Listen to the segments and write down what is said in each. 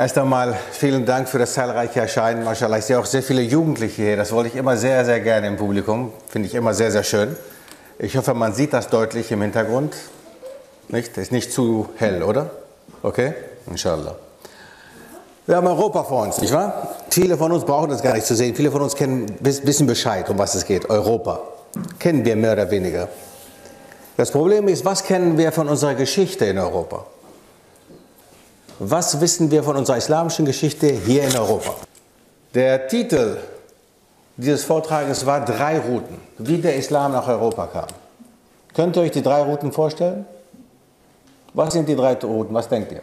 Erst einmal vielen Dank für das zahlreiche Erscheinen. Maschallah, ich sehe auch sehr viele Jugendliche hier. Das wollte ich immer sehr, sehr gerne im Publikum. Finde ich immer sehr, sehr schön. Ich hoffe, man sieht das deutlich im Hintergrund. Nicht? Ist nicht zu hell, oder? Okay? Inshallah. Wir haben Europa vor uns, nicht wahr? Viele von uns brauchen das gar nicht zu sehen. Viele von uns kennen, wissen Bescheid, um was es geht. Europa. Kennen wir mehr oder weniger. Das Problem ist, was kennen wir von unserer Geschichte in Europa? Was wissen wir von unserer islamischen Geschichte hier in Europa? Der Titel dieses Vortrages war Drei Routen, wie der Islam nach Europa kam. Könnt ihr euch die drei Routen vorstellen? Was sind die drei Routen? Was denkt ihr?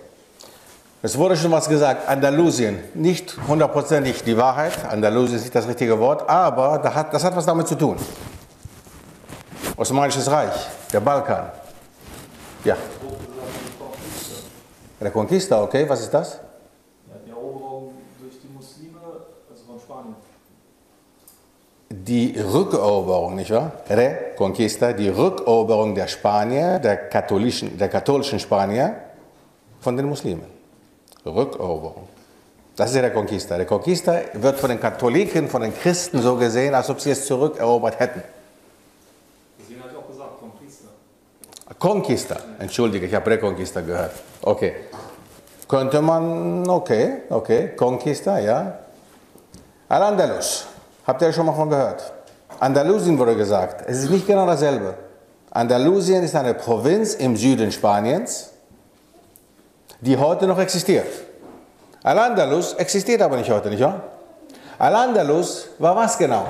Es wurde schon was gesagt, Andalusien, nicht hundertprozentig die Wahrheit, Andalusien ist nicht das richtige Wort, aber das hat, das hat was damit zu tun. Osmanisches Reich, der Balkan. Ja. Reconquista, okay, was ist das? Ja, die Eroberung durch die Muslime, also von Spanien. Die Rückeroberung, nicht wahr? Reconquista, die Rückeroberung der Spanier, der katholischen, der katholischen Spanier von den Muslimen. Rückeroberung. Das ist die Reconquista. Reconquista wird von den Katholiken, von den Christen so gesehen, als ob sie es zurückerobert hätten. Deswegen hat ich auch gesagt, Conquista. Conquista, entschuldige, ich habe Reconquista gehört. Okay. Könnte man, okay, okay, Conquista, ja. Al-Andalus, habt ihr schon mal von gehört? Andalusien wurde gesagt, es ist nicht genau dasselbe. Andalusien ist eine Provinz im Süden Spaniens, die heute noch existiert. Al-Andalus existiert aber nicht heute, nicht wahr? Al-Andalus war was genau?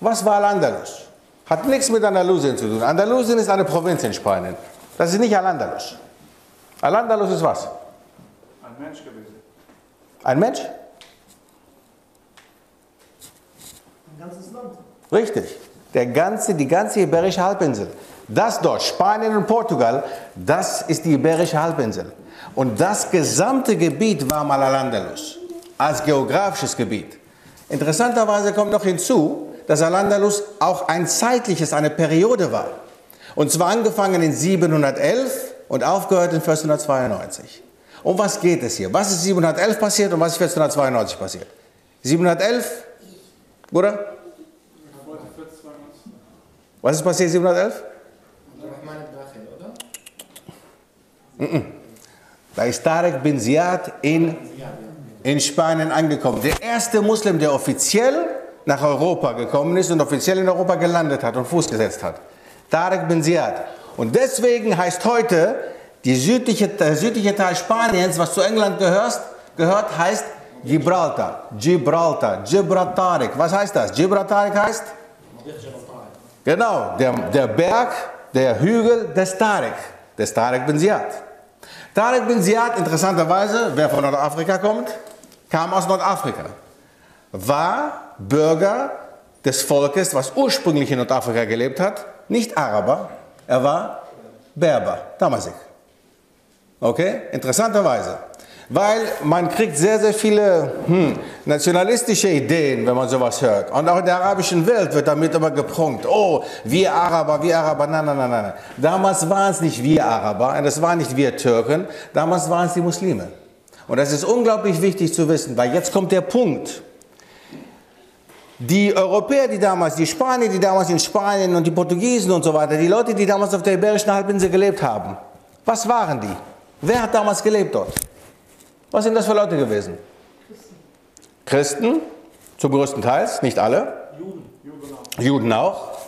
Was war Al-Andalus? Hat nichts mit Andalusien zu tun. Andalusien ist eine Provinz in Spanien. Das ist nicht Al-Andalus. Al-Andalus ist was? Ein Mensch gewesen. Ein Mensch? Ein ganzes Land. Richtig. Der ganze, die ganze Iberische Halbinsel. Das dort, Spanien und Portugal, das ist die Iberische Halbinsel. Und das gesamte Gebiet war mal Al-Andalus, als geografisches Gebiet. Interessanterweise kommt noch hinzu, dass Al-Andalus auch ein zeitliches, eine Periode war. Und zwar angefangen in 711 und aufgehört in 1492. Um was geht es hier? Was ist 711 passiert und was ist 1492 passiert? 711, Bruder? Was ist passiert 711? Da ist Tarek bin Ziyad in, in Spanien angekommen. Der erste Muslim, der offiziell nach Europa gekommen ist und offiziell in Europa gelandet hat und Fuß gesetzt hat. Tarek bin Ziyad. Und deswegen heißt heute die südliche, der südliche Teil Spaniens, was zu England gehört, gehört heißt Gibraltar. Gibraltar. Gibraltarik. Was heißt das? Gibraltarik heißt? Genau, der, der Berg, der Hügel des Tarek, des Tarek bin Ziyad. Tarek bin Ziyad, interessanterweise, wer von Nordafrika kommt, kam aus Nordafrika, war Bürger des Volkes, was ursprünglich in Nordafrika gelebt hat, nicht Araber, er war Berber, Damasik. Okay, interessanterweise. Weil man kriegt sehr, sehr viele hm, nationalistische Ideen, wenn man sowas hört. Und auch in der arabischen Welt wird damit immer geprunkt. Oh, wir Araber, wir Araber. Nein, nein, nein, nein. Damals waren es nicht wir Araber, das waren nicht wir Türken, damals waren es die Muslime. Und das ist unglaublich wichtig zu wissen, weil jetzt kommt der Punkt. Die Europäer, die damals, die Spanier, die damals in Spanien und die Portugiesen und so weiter, die Leute, die damals auf der Iberischen Halbinsel gelebt haben, was waren die? Wer hat damals gelebt dort? Was sind das für Leute gewesen? Christen, zum größten Teil, nicht alle. Juden. Juden auch. Auch.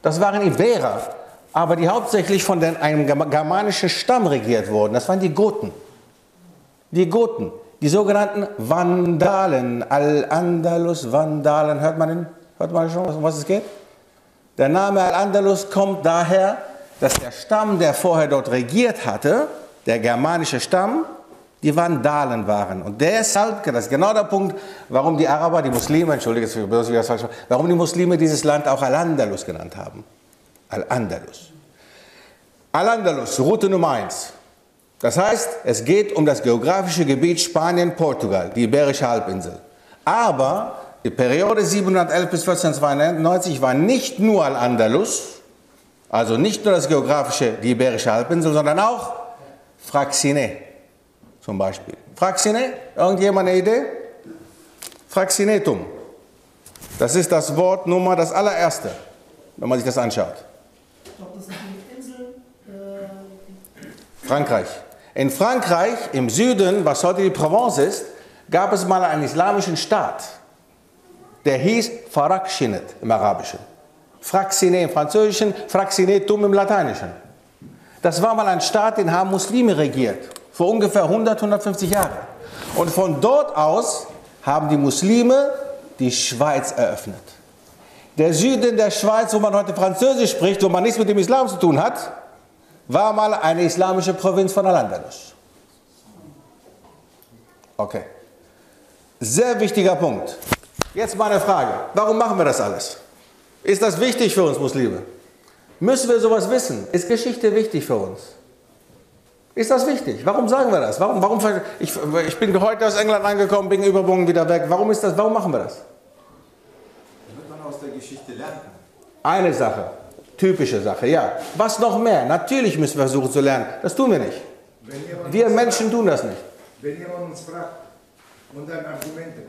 Das waren Iberer, aber die hauptsächlich von einem germanischen Stamm regiert wurden. Das waren die Goten. Die Goten, die sogenannten Vandalen, Al-Andalus, Vandalen. Hört man, den, hört man schon, um was es geht? Der Name Al-Andalus kommt daher, dass der Stamm, der vorher dort regiert hatte, der germanische Stamm, die Vandalen waren. Und deshalb, das ist genau der Punkt, warum die Araber, die Muslime, entschuldige, warum die Muslime dieses Land auch Al-Andalus genannt haben. Al-Andalus. Al-Andalus, Route Nummer 1. Das heißt, es geht um das geografische Gebiet Spanien-Portugal, die Iberische Halbinsel. Aber die Periode 711 bis 1492 war nicht nur Al-Andalus, also nicht nur das geografische, die Iberische Halbinsel, sondern auch Fraxine zum Beispiel. Fraxine? Irgendjemand eine Idee? Fraxinetum. Das ist das Wort Nummer, das allererste, wenn man sich das anschaut. Ich glaube, das sind die Inseln. Äh, Frankreich. In Frankreich, im Süden, was heute die Provence ist, gab es mal einen islamischen Staat. Der hieß Farakshinet im Arabischen. Fraxine im Französischen, Fraxinetum im Lateinischen. Das war mal ein Staat, den haben Muslime regiert. Vor ungefähr 100, 150 Jahren. Und von dort aus haben die Muslime die Schweiz eröffnet. Der Süden der Schweiz, wo man heute Französisch spricht, wo man nichts mit dem Islam zu tun hat, war mal eine islamische Provinz von Al-Andalus. Okay. Sehr wichtiger Punkt. Jetzt mal eine Frage. Warum machen wir das alles? Ist das wichtig für uns Muslime? Müssen wir sowas wissen? Ist Geschichte wichtig für uns? Ist das wichtig? Warum sagen wir das? Warum, warum, ich, ich bin heute aus England angekommen, bin übermorgen wieder weg. Warum ist das? Warum machen wir das? Damit man aus der Geschichte lernen kann. Eine Sache, typische Sache, ja. Was noch mehr? Natürlich müssen wir versuchen zu lernen. Das tun wir nicht. Wir Menschen fragt, tun das nicht. Wenn jemand uns fragt und dann Argumente,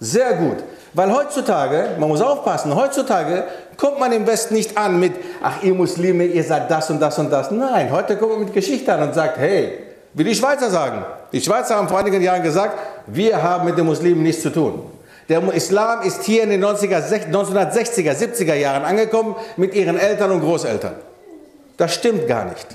Sehr gut. Weil heutzutage, man muss aufpassen, heutzutage kommt man im Westen nicht an mit, ach ihr Muslime, ihr seid das und das und das. Nein, heute kommt man mit Geschichte an und sagt, hey, wie die Schweizer sagen. Die Schweizer haben vor einigen Jahren gesagt, wir haben mit den Muslimen nichts zu tun. Der Islam ist hier in den 90er, 1960er, 70er Jahren angekommen mit ihren Eltern und Großeltern. Das stimmt gar nicht.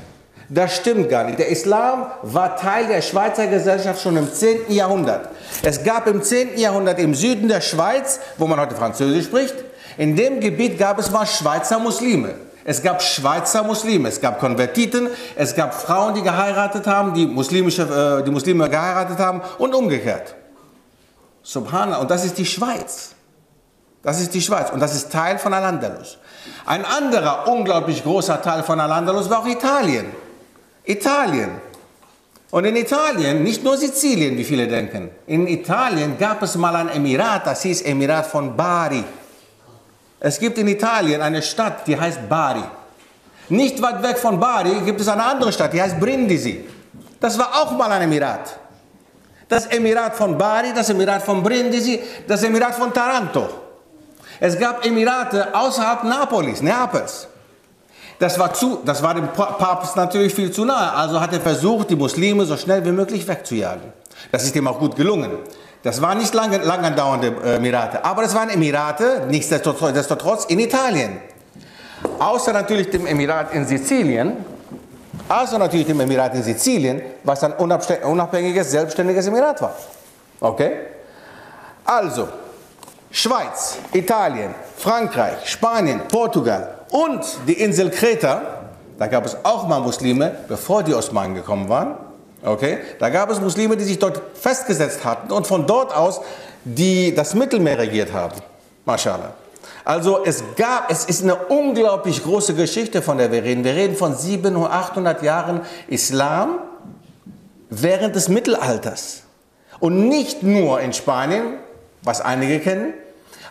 Das stimmt gar nicht. Der Islam war Teil der Schweizer Gesellschaft schon im 10. Jahrhundert. Es gab im 10. Jahrhundert im Süden der Schweiz, wo man heute Französisch spricht, in dem Gebiet gab es mal Schweizer Muslime. Es gab Schweizer Muslime, es gab Konvertiten, es gab Frauen, die geheiratet haben, die, muslimische, äh, die Muslime geheiratet haben und umgekehrt. Subhanallah. Und das ist die Schweiz. Das ist die Schweiz und das ist Teil von Al-Andalus. Ein anderer unglaublich großer Teil von Al-Andalus war auch Italien. Italien. Und in Italien, nicht nur Sizilien, wie viele denken, in Italien gab es mal ein Emirat, das hieß Emirat von Bari. Es gibt in Italien eine Stadt, die heißt Bari. Nicht weit weg von Bari gibt es eine andere Stadt, die heißt Brindisi. Das war auch mal ein Emirat. Das Emirat von Bari, das Emirat von Brindisi, das Emirat von Taranto. Es gab Emirate außerhalb Napolis, Neapels. Das war, zu, das war dem Papst natürlich viel zu nahe, also hat er versucht, die Muslime so schnell wie möglich wegzujagen. Das ist ihm auch gut gelungen. Das waren nicht lange, lang andauernde Emirate, aber es waren Emirate, nichtsdestotrotz in Italien. Außer natürlich dem Emirat in Sizilien, außer natürlich dem Emirat in Sizilien, was ein unabhängiges, selbstständiges Emirat war. Okay? Also, Schweiz, Italien, Frankreich, Spanien, Portugal und die Insel Kreta, da gab es auch mal Muslime, bevor die Osmanen gekommen waren. Okay? Da gab es Muslime, die sich dort festgesetzt hatten und von dort aus die das Mittelmeer regiert haben. Mashallah. Also es gab, es ist eine unglaublich große Geschichte, von der wir reden. Wir reden von 700, 800 Jahren Islam während des Mittelalters. Und nicht nur in Spanien, was einige kennen,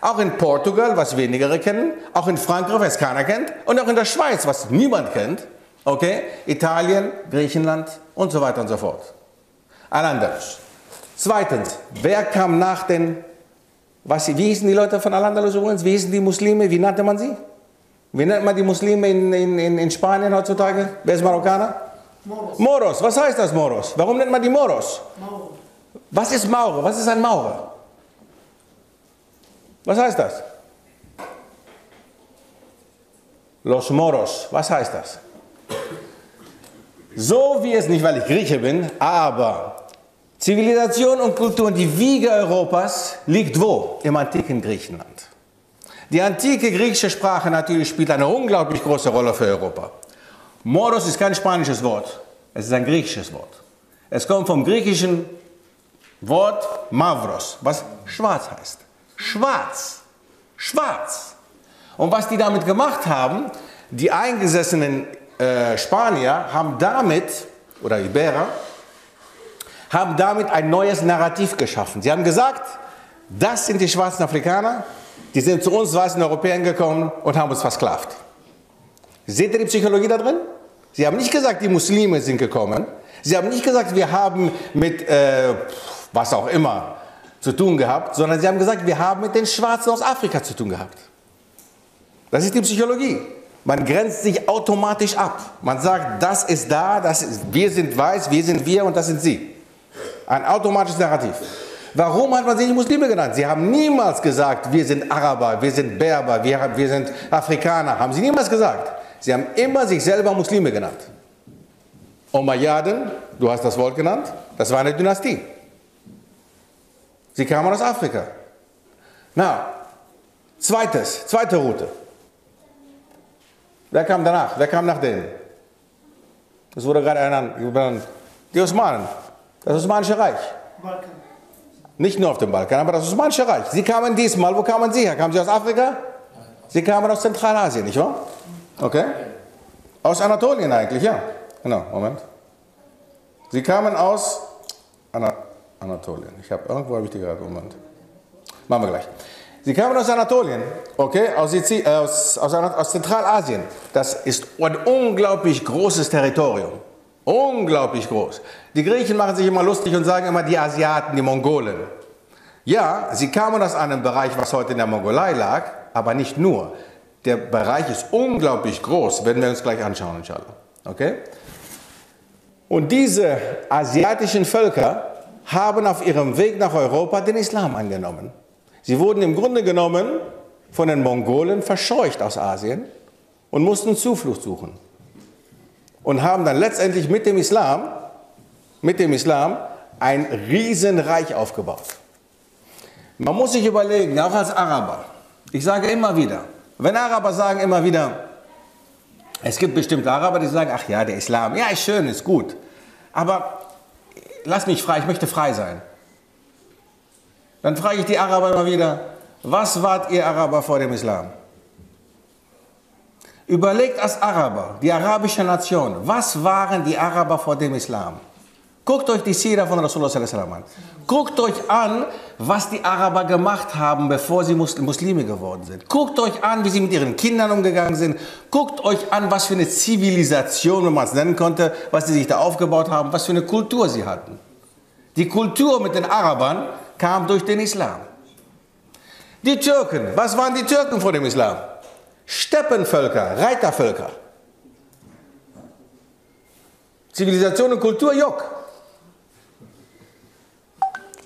auch in Portugal, was wenigere kennen, auch in Frankreich, was keiner kennt, und auch in der Schweiz, was niemand kennt, okay, Italien, Griechenland und so weiter und so fort. Ein anderes. Zweitens, wer kam nach den, was, wie hießen die Leute von Al-Andalus übrigens, wie hießen die Muslime, wie nannte man sie? Wie nennt man die Muslime in, in, in Spanien heutzutage? Wer ist Marokkaner? Moros. Moros, was heißt das Moros? Warum nennt man die Moros? Mauro. Was ist Maurer? Was ist ein Maurer? Was heißt das? Los Moros, was heißt das? So wie es nicht, weil ich Grieche bin, aber Zivilisation und Kultur die Wiege Europas liegt wo? Im antiken Griechenland. Die antike griechische Sprache natürlich spielt eine unglaublich große Rolle für Europa. Moros ist kein spanisches Wort, es ist ein griechisches Wort. Es kommt vom griechischen Wort Mavros, was schwarz heißt. Schwarz. Schwarz. Und was die damit gemacht haben, die eingesessenen äh, Spanier haben damit, oder Iberer, haben damit ein neues Narrativ geschaffen. Sie haben gesagt, das sind die schwarzen Afrikaner, die sind zu uns weißen Europäern gekommen und haben uns versklavt. Seht ihr die Psychologie da drin? Sie haben nicht gesagt, die Muslime sind gekommen. Sie haben nicht gesagt, wir haben mit äh, was auch immer zu tun gehabt, sondern sie haben gesagt, wir haben mit den Schwarzen aus Afrika zu tun gehabt. Das ist die Psychologie. Man grenzt sich automatisch ab. Man sagt, das ist da, das ist, wir sind weiß, wir sind wir und das sind sie. Ein automatisches Narrativ. Warum hat man sie nicht Muslime genannt? Sie haben niemals gesagt, wir sind Araber, wir sind Berber, wir, wir sind Afrikaner. Haben sie niemals gesagt. Sie haben immer sich selber Muslime genannt. Umayyaden, du hast das Wort genannt, das war eine Dynastie. Sie kamen aus Afrika. Na, zweites, zweite Route. Wer kam danach? Wer kam nach denen? Das wurde gerade ernannt. Die Osmanen. Das Osmanische Reich. Balkan. Nicht nur auf dem Balkan, aber das Osmanische Reich. Sie kamen diesmal, wo kamen Sie her? Kamen Sie aus Afrika? Sie kamen aus Zentralasien, nicht wahr? Okay. Aus Anatolien eigentlich, ja. Genau, Moment. Sie kamen aus Ana Anatolien. Ich habe irgendwo habe ich die gerade, Moment. Machen wir gleich. Sie kamen aus Anatolien, okay, aus, äh, aus, aus, aus Zentralasien. Das ist ein unglaublich großes Territorium. Unglaublich groß. Die Griechen machen sich immer lustig und sagen immer die Asiaten, die Mongolen. Ja, sie kamen aus einem Bereich, was heute in der Mongolei lag, aber nicht nur. Der Bereich ist unglaublich groß, werden wir uns gleich anschauen, inshallah. Okay? Und diese asiatischen Völker haben auf ihrem Weg nach Europa den Islam angenommen. Sie wurden im Grunde genommen von den Mongolen verscheucht aus Asien und mussten Zuflucht suchen. Und haben dann letztendlich mit dem Islam, mit dem Islam ein Riesenreich aufgebaut. Man muss sich überlegen, auch als Araber, ich sage immer wieder, wenn Araber sagen immer wieder, es gibt bestimmte Araber, die sagen, ach ja, der Islam, ja, ist schön, ist gut, aber lass mich frei, ich möchte frei sein. Dann frage ich die Araber immer wieder, was wart ihr Araber vor dem Islam? Überlegt als Araber, die arabische Nation, was waren die Araber vor dem Islam? Guckt euch die Sira von Rasulullah an. Guckt euch an, was die Araber gemacht haben, bevor sie Mus- Muslime geworden sind. Guckt euch an, wie sie mit ihren Kindern umgegangen sind. Guckt euch an, was für eine Zivilisation, wenn man es nennen konnte, was sie sich da aufgebaut haben, was für eine Kultur sie hatten. Die Kultur mit den Arabern kam durch den Islam. Die Türken, was waren die Türken vor dem Islam? Steppenvölker, Reitervölker. Zivilisation und Kultur, Jock.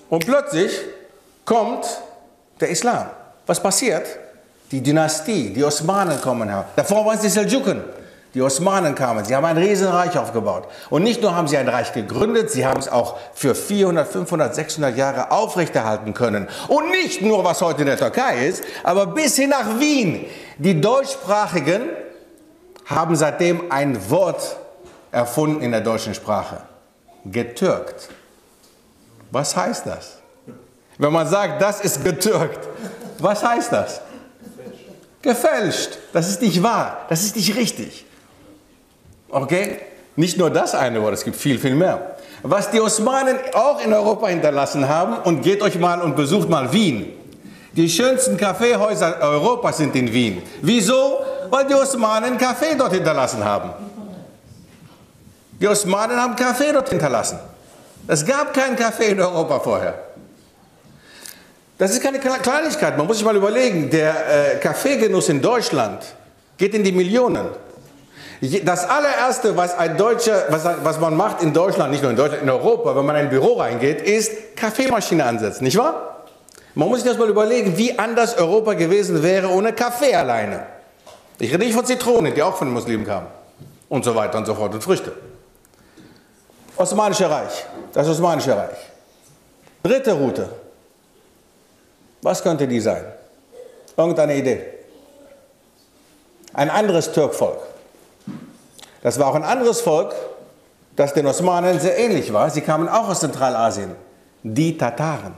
Und plötzlich kommt der Islam. Was passiert? Die Dynastie, die Osmanen kommen her. Davor waren es die Seldschuken. Die Osmanen kamen, sie haben ein Riesenreich aufgebaut. Und nicht nur haben sie ein Reich gegründet, sie haben es auch für 400, 500, 600 Jahre aufrechterhalten können. Und nicht nur, was heute in der Türkei ist, aber bis hin nach Wien. Die Deutschsprachigen haben seitdem ein Wort erfunden in der deutschen Sprache. Getürkt. Was heißt das? Wenn man sagt, das ist getürkt, was heißt das? Gefälscht. Das ist nicht wahr. Das ist nicht richtig. Okay? Nicht nur das eine Wort, es gibt viel, viel mehr. Was die Osmanen auch in Europa hinterlassen haben, und geht euch mal und besucht mal Wien. Die schönsten Kaffeehäuser Europas sind in Wien. Wieso? Weil die Osmanen Kaffee dort hinterlassen haben. Die Osmanen haben Kaffee dort hinterlassen. Es gab keinen Kaffee in Europa vorher. Das ist keine Kle- Kleinigkeit. Man muss sich mal überlegen, der äh, Kaffeegenuss in Deutschland geht in die Millionen. Das allererste, was ein Deutscher, was, was man macht in Deutschland, nicht nur in Deutschland, in Europa, wenn man in ein Büro reingeht, ist Kaffeemaschine ansetzen, nicht wahr? Man muss sich das mal überlegen, wie anders Europa gewesen wäre ohne Kaffee alleine. Ich rede nicht von Zitronen, die auch von den Muslimen kamen. Und so weiter und so fort und Früchte. Osmanische Reich, das Osmanische Reich. Dritte Route. Was könnte die sein? Irgendeine Idee? Ein anderes Türkvolk. Das war auch ein anderes Volk, das den Osmanen sehr ähnlich war. Sie kamen auch aus Zentralasien. Die Tataren.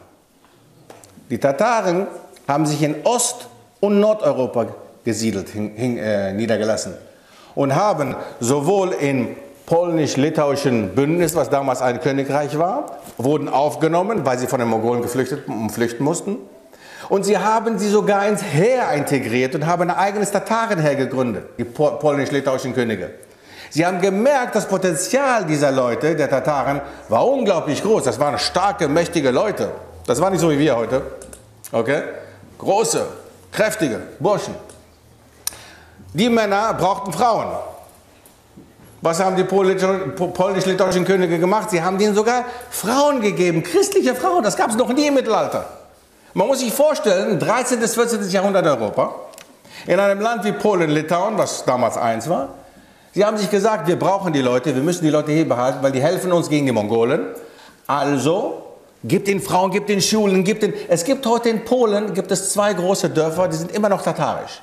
Die Tataren haben sich in Ost- und Nordeuropa gesiedelt, hin, hin, äh, niedergelassen und haben sowohl im polnisch-litauischen Bündnis, was damals ein Königreich war, wurden aufgenommen, weil sie von den Mongolen geflüchtet, flüchten mussten. Und sie haben sie sogar ins Heer integriert und haben ein eigenes Tatarenheer gegründet, die pol- polnisch-litauischen Könige. Sie haben gemerkt, das Potenzial dieser Leute, der Tataren, war unglaublich groß. Das waren starke, mächtige Leute. Das war nicht so wie wir heute. Okay? Große, kräftige Burschen. Die Männer brauchten Frauen. Was haben die polnisch-litauischen Könige gemacht? Sie haben denen sogar Frauen gegeben, christliche Frauen. Das gab es noch nie im Mittelalter. Man muss sich vorstellen, 13. bis 14. Jahrhundert Europa, in einem Land wie Polen, Litauen, was damals eins war, sie haben sich gesagt, wir brauchen die Leute, wir müssen die Leute hier behalten, weil die helfen uns gegen die Mongolen. Also gibt den Frauen, gibt den Schulen, gibt den. Es gibt heute in Polen gibt es zwei große Dörfer, die sind immer noch tatarisch.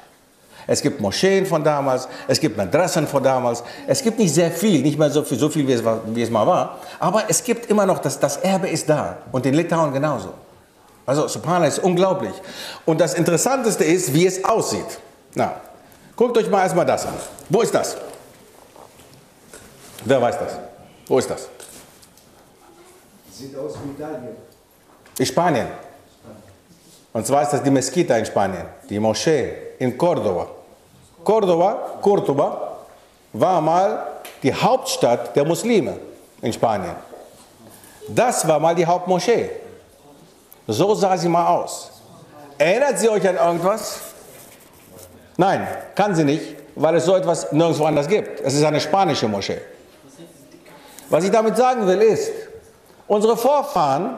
Es gibt Moscheen von damals, es gibt Madrassen von damals. Es gibt nicht sehr viel, nicht mehr so viel, so viel wie, es, wie es mal war. Aber es gibt immer noch, das, das Erbe ist da. Und in Litauen genauso. Also Subhanallah ist unglaublich. Und das Interessanteste ist, wie es aussieht. Na, guckt euch mal erstmal das an. Wo ist das? Wer weiß das? Wo ist das? Sieht aus wie Italien. In Spanien. Und zwar ist das die Mesquita in Spanien, die Moschee in Cordoba. Cordoba, Cordoba, war mal die Hauptstadt der Muslime in Spanien. Das war mal die Hauptmoschee. So sah sie mal aus. Erinnert sie euch an irgendwas? Nein, kann sie nicht, weil es so etwas nirgendwo anders gibt. Es ist eine spanische Moschee. Was ich damit sagen will ist, unsere Vorfahren,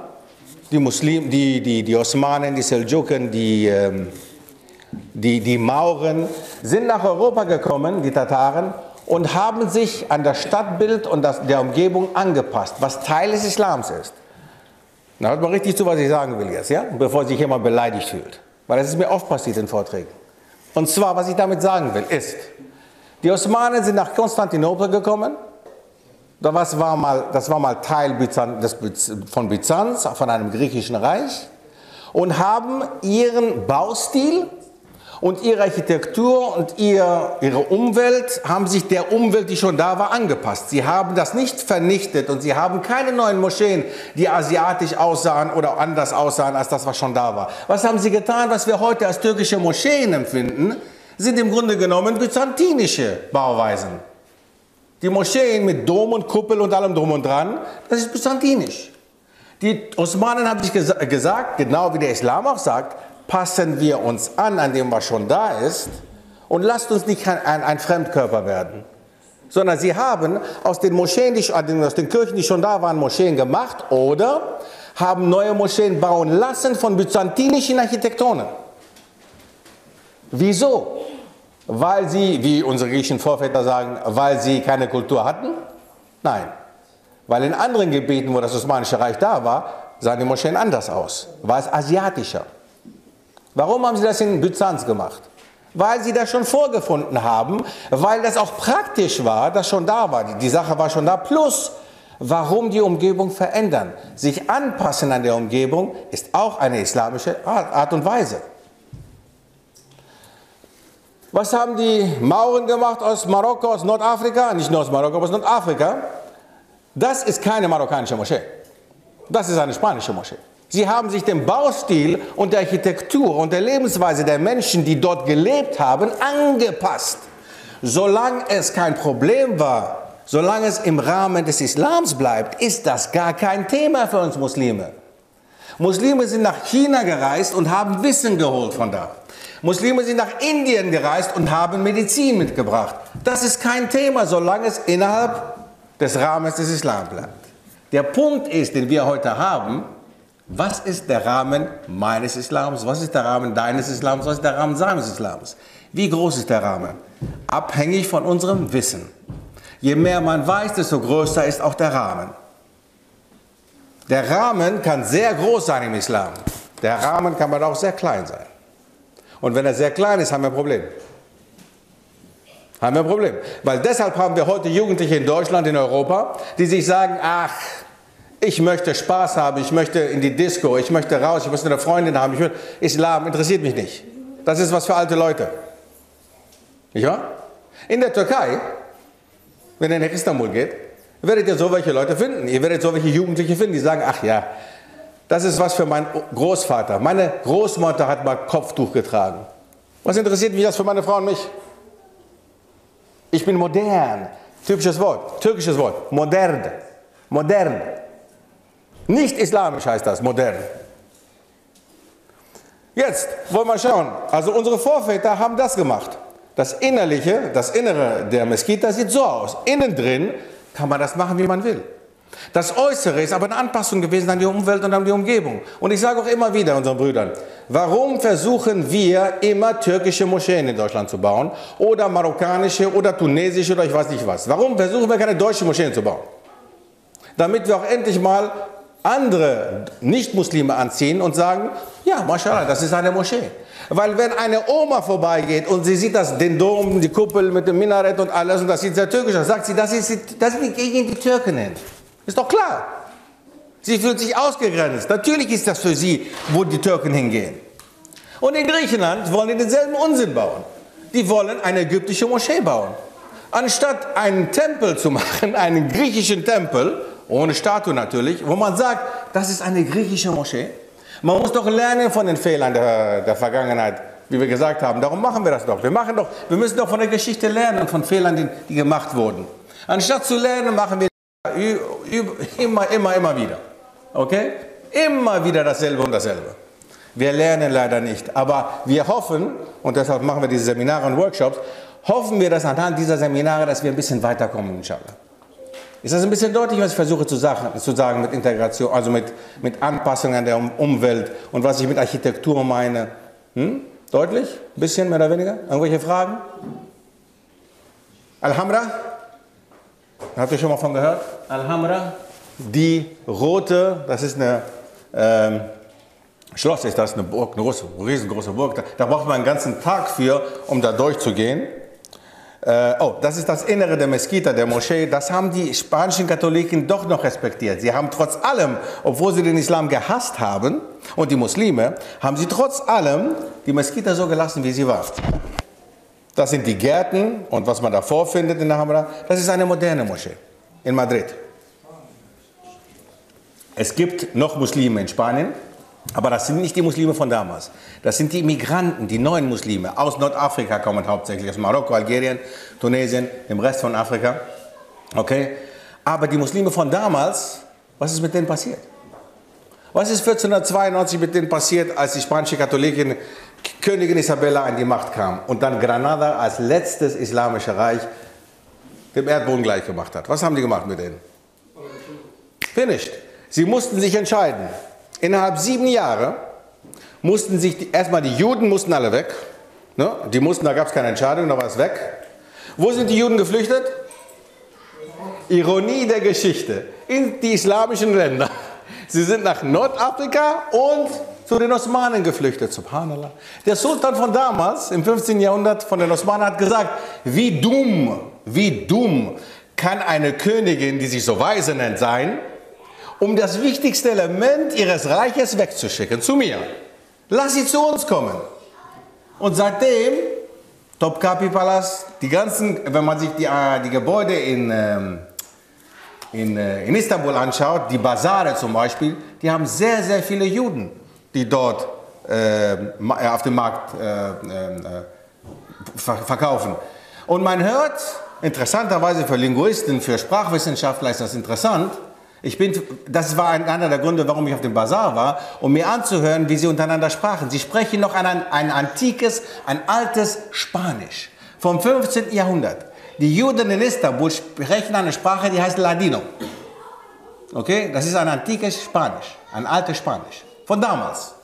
die Muslimen, die, die, die Osmanen, die Seldschuken, die, ähm, die, die Mauren, sind nach Europa gekommen, die Tataren, und haben sich an das Stadtbild und das, der Umgebung angepasst, was Teil des Islams ist. Na, hört mal richtig zu, was ich sagen will jetzt, ja? bevor sich jemand beleidigt fühlt. Weil das ist mir oft passiert in Vorträgen. Und zwar, was ich damit sagen will, ist, die Osmanen sind nach Konstantinopel gekommen. Das war mal, das war mal Teil von Byzanz, von einem griechischen Reich. Und haben ihren Baustil und ihre Architektur und ihr, ihre Umwelt haben sich der Umwelt, die schon da war, angepasst. Sie haben das nicht vernichtet und sie haben keine neuen Moscheen, die asiatisch aussahen oder anders aussahen als das, was schon da war. Was haben sie getan, was wir heute als türkische Moscheen empfinden, sind im Grunde genommen byzantinische Bauweisen. Die Moscheen mit Dom und Kuppel und allem drum und dran, das ist byzantinisch. Die Osmanen haben sich gesagt, genau wie der Islam auch sagt, passen wir uns an an dem, was schon da ist und lasst uns nicht ein, ein Fremdkörper werden. Sondern sie haben aus den Moscheen, die, aus den Kirchen, die schon da waren, Moscheen gemacht oder haben neue Moscheen bauen lassen von byzantinischen Architektonen. Wieso? Weil sie, wie unsere griechischen Vorväter sagen, weil sie keine Kultur hatten? Nein. Weil in anderen Gebieten, wo das Osmanische Reich da war, sahen die Moscheen anders aus. War es asiatischer. Warum haben sie das in Byzanz gemacht? Weil sie das schon vorgefunden haben, weil das auch praktisch war, das schon da war. Die Sache war schon da. Plus, warum die Umgebung verändern? Sich anpassen an der Umgebung ist auch eine islamische Art und Weise. Was haben die Mauren gemacht aus Marokko, aus Nordafrika? Nicht nur aus Marokko, aber aus Nordafrika. Das ist keine marokkanische Moschee. Das ist eine spanische Moschee. Sie haben sich dem Baustil und der Architektur und der Lebensweise der Menschen, die dort gelebt haben, angepasst. Solange es kein Problem war, solange es im Rahmen des Islams bleibt, ist das gar kein Thema für uns Muslime. Muslime sind nach China gereist und haben Wissen geholt von da. Muslime sind nach Indien gereist und haben Medizin mitgebracht. Das ist kein Thema, solange es innerhalb des Rahmens des Islam bleibt. Der Punkt ist, den wir heute haben, was ist der Rahmen meines Islams? Was ist der Rahmen deines Islams? Was ist der Rahmen seines Islams? Wie groß ist der Rahmen? Abhängig von unserem Wissen. Je mehr man weiß, desto größer ist auch der Rahmen. Der Rahmen kann sehr groß sein im Islam. Der Rahmen kann aber auch sehr klein sein. Und wenn er sehr klein ist, haben wir ein Problem. Haben wir ein Problem. Weil deshalb haben wir heute Jugendliche in Deutschland, in Europa, die sich sagen, ach, ich möchte Spaß haben, ich möchte in die Disco, ich möchte raus, ich muss eine Freundin haben. Ich will, Islam interessiert mich nicht. Das ist was für alte Leute. Nicht wahr? In der Türkei, wenn ihr nach Istanbul geht, werdet ihr so welche Leute finden. Ihr werdet so welche Jugendliche finden, die sagen, ach ja, das ist was für meinen Großvater. Meine Großmutter hat mal Kopftuch getragen. Was interessiert mich das für meine Frau und mich? Ich bin modern. Typisches Wort, türkisches Wort, modern. Modern. Nicht islamisch heißt das, modern. Jetzt wollen wir schauen. Also unsere Vorväter haben das gemacht. Das Innerliche, das Innere der Meskita sieht so aus. Innen drin kann man das machen, wie man will. Das Äußere ist aber eine Anpassung gewesen an die Umwelt und an die Umgebung. Und ich sage auch immer wieder unseren Brüdern, warum versuchen wir immer türkische Moscheen in Deutschland zu bauen oder marokkanische oder tunesische oder ich weiß nicht was? Warum versuchen wir keine deutschen Moscheen zu bauen? Damit wir auch endlich mal andere Nicht-Muslime anziehen und sagen, ja, mashallah, das ist eine Moschee. Weil wenn eine Oma vorbeigeht und sie sieht das, den Dom, die Kuppel mit dem Minarett und alles und das sieht sehr türkisch aus, sagt sie, das ist, das ist gegen die Türken hin. Ist doch klar. Sie fühlt sich ausgegrenzt. Natürlich ist das für sie, wo die Türken hingehen. Und in Griechenland wollen die denselben Unsinn bauen. Die wollen eine ägyptische Moschee bauen. Anstatt einen Tempel zu machen, einen griechischen Tempel, ohne Statue natürlich, wo man sagt, das ist eine griechische Moschee. Man muss doch lernen von den Fehlern der, der Vergangenheit, wie wir gesagt haben. Darum machen wir das doch. Wir, machen doch. wir müssen doch von der Geschichte lernen, von Fehlern, die, die gemacht wurden. Anstatt zu lernen, machen wir immer, immer, immer wieder. Okay? Immer wieder dasselbe und dasselbe. Wir lernen leider nicht, aber wir hoffen, und deshalb machen wir diese Seminare und Workshops, hoffen wir, dass anhand dieser Seminare, dass wir ein bisschen weiterkommen, inshallah. Ist das ein bisschen deutlich, was ich versuche zu sagen, zu sagen mit Integration, also mit, mit Anpassung an der Umwelt und was ich mit Architektur meine? Hm? Deutlich? Ein bisschen, mehr oder weniger? Irgendwelche Fragen? Alhamra? Habt ihr schon mal von gehört? Alhamra? Die rote, das ist eine ähm, Schloss, ist das eine Burg, eine große, riesengroße Burg. Da, da braucht man einen ganzen Tag für, um da durchzugehen. Äh, oh, das ist das Innere der Meskita, der Moschee. Das haben die spanischen Katholiken doch noch respektiert. Sie haben trotz allem, obwohl sie den Islam gehasst haben und die Muslime, haben sie trotz allem die Meskita so gelassen, wie sie war. Das sind die Gärten und was man davor findet in der Hamra. Das ist eine moderne Moschee in Madrid. Es gibt noch Muslime in Spanien, aber das sind nicht die Muslime von damals. Das sind die Immigranten, die neuen Muslime. Aus Nordafrika kommen hauptsächlich, aus Marokko, Algerien, Tunesien, dem Rest von Afrika. Okay? Aber die Muslime von damals, was ist mit denen passiert? Was ist 1492 mit denen passiert, als die spanische Katholikin Königin Isabella an die Macht kam und dann Granada als letztes islamische Reich dem Erdboden gleichgemacht hat? Was haben die gemacht mit denen? Finished. Sie mussten sich entscheiden. Innerhalb sieben Jahre mussten sich die, erstmal die Juden mussten alle weg. Ne? Die mussten, da gab es keine Entscheidung, da war es weg. Wo sind die Juden geflüchtet? Ironie der Geschichte. In die islamischen Länder. Sie sind nach Nordafrika und zu den Osmanen geflüchtet. Subhanallah. Der Sultan von damals, im 15. Jahrhundert, von den Osmanen hat gesagt, wie dumm, wie dumm kann eine Königin, die sich so weise nennt, sein, um das wichtigste Element ihres Reiches wegzuschicken, zu mir. Lass sie zu uns kommen. Und seitdem, Topkapi Palast, die ganzen, wenn man sich die, äh, die Gebäude in, ähm, in, äh, in Istanbul anschaut, die Basare zum Beispiel, die haben sehr, sehr viele Juden, die dort äh, auf dem Markt äh, äh, verkaufen. Und man hört, interessanterweise für Linguisten, für Sprachwissenschaftler ist das interessant, ich bin, das war einer der Gründe, warum ich auf dem Bazar war, um mir anzuhören, wie sie untereinander sprachen. Sie sprechen noch ein, ein antikes, ein altes Spanisch vom 15. Jahrhundert. Die Juden in Istanbul sprechen eine Sprache, die heißt Ladino. Okay, das ist ein antikes Spanisch, ein altes Spanisch von damals.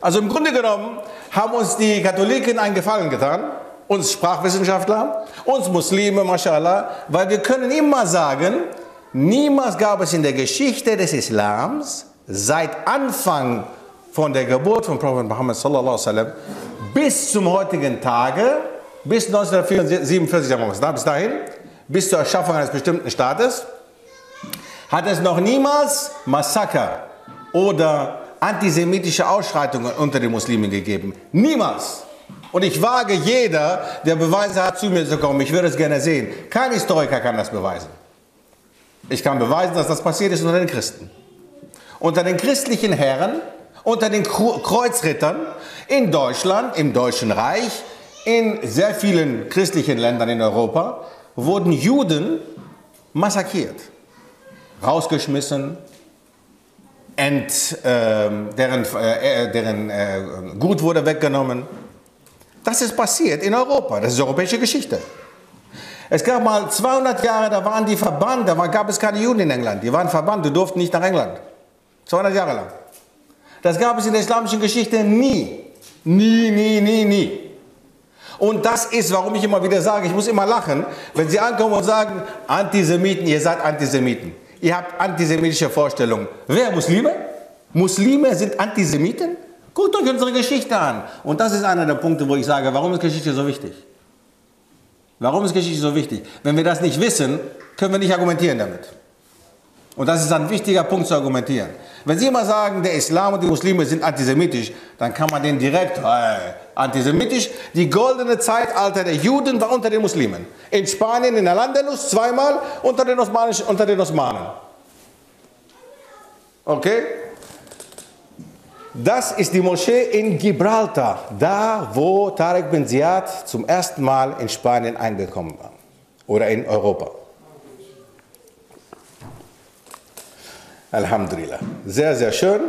Also im Grunde genommen haben uns die Katholiken einen Gefallen getan, uns Sprachwissenschaftler, uns Muslime, mashallah, weil wir können immer sagen, Niemals gab es in der Geschichte des Islams seit Anfang von der Geburt von Prophet Muhammad sallallahu alaihi wasallam bis zum heutigen Tage, bis 1947, sagen wir mal, bis dahin, bis zur Erschaffung eines bestimmten Staates, hat es noch niemals Massaker oder antisemitische Ausschreitungen unter den Muslimen gegeben. Niemals. Und ich wage jeder, der Beweise hat, zu mir zu kommen. Ich würde es gerne sehen. Kein Historiker kann das beweisen. Ich kann beweisen, dass das passiert ist unter den Christen. Unter den christlichen Herren, unter den Kreuzrittern in Deutschland, im Deutschen Reich, in sehr vielen christlichen Ländern in Europa wurden Juden massakriert, rausgeschmissen, ent, ähm, deren, äh, deren äh, Gut wurde weggenommen. Das ist passiert in Europa, das ist europäische Geschichte. Es gab mal 200 Jahre, da waren die verbannt, da gab es keine Juden in England. Die waren verbannt, die durften nicht nach England. 200 Jahre lang. Das gab es in der islamischen Geschichte nie. Nie, nie, nie, nie. Und das ist, warum ich immer wieder sage, ich muss immer lachen, wenn sie ankommen und sagen, Antisemiten, ihr seid Antisemiten. Ihr habt antisemitische Vorstellungen. Wer? Muslime? Muslime sind Antisemiten? Guckt euch unsere Geschichte an. Und das ist einer der Punkte, wo ich sage, warum ist Geschichte so wichtig? Warum ist Geschichte so wichtig? Wenn wir das nicht wissen, können wir nicht argumentieren damit. Und das ist ein wichtiger Punkt zu argumentieren. Wenn Sie immer sagen, der Islam und die Muslime sind antisemitisch, dann kann man den direkt, äh, antisemitisch, die goldene Zeitalter der Juden war unter den Muslimen. In Spanien, in Al-Andalus zweimal, unter den, Osmanischen, unter den Osmanen. Okay? Das ist die Moschee in Gibraltar, da wo Tarek bin Ziad zum ersten Mal in Spanien eingekommen war. Oder in Europa. Alhamdulillah. Sehr, sehr schön.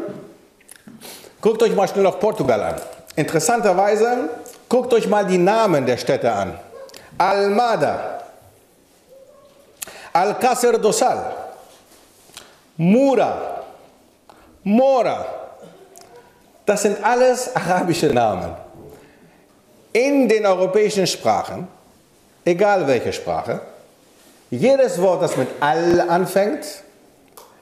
Guckt euch mal schnell noch Portugal an. Interessanterweise, guckt euch mal die Namen der Städte an. Almada, Alcácer do Sal, Mura, Mora. Das sind alles arabische Namen. In den europäischen Sprachen, egal welche Sprache, jedes Wort, das mit Al anfängt,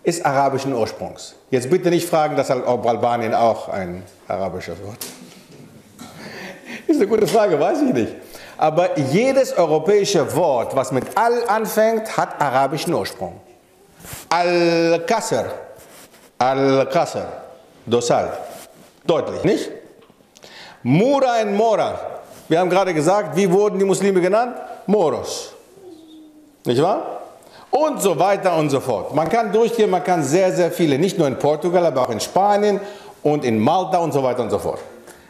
ist arabischen Ursprungs. Jetzt bitte nicht fragen, dass ob Albanien auch ein arabisches Wort ist. eine gute Frage, weiß ich nicht. Aber jedes europäische Wort, was mit Al anfängt, hat arabischen Ursprung. Al-Qasr, Al-Qasr, Dosal. Deutlich, nicht? Mura und Mora. Wir haben gerade gesagt, wie wurden die Muslime genannt? Moros. Nicht wahr? Und so weiter und so fort. Man kann durchgehen, man kann sehr, sehr viele, nicht nur in Portugal, aber auch in Spanien und in Malta und so weiter und so fort.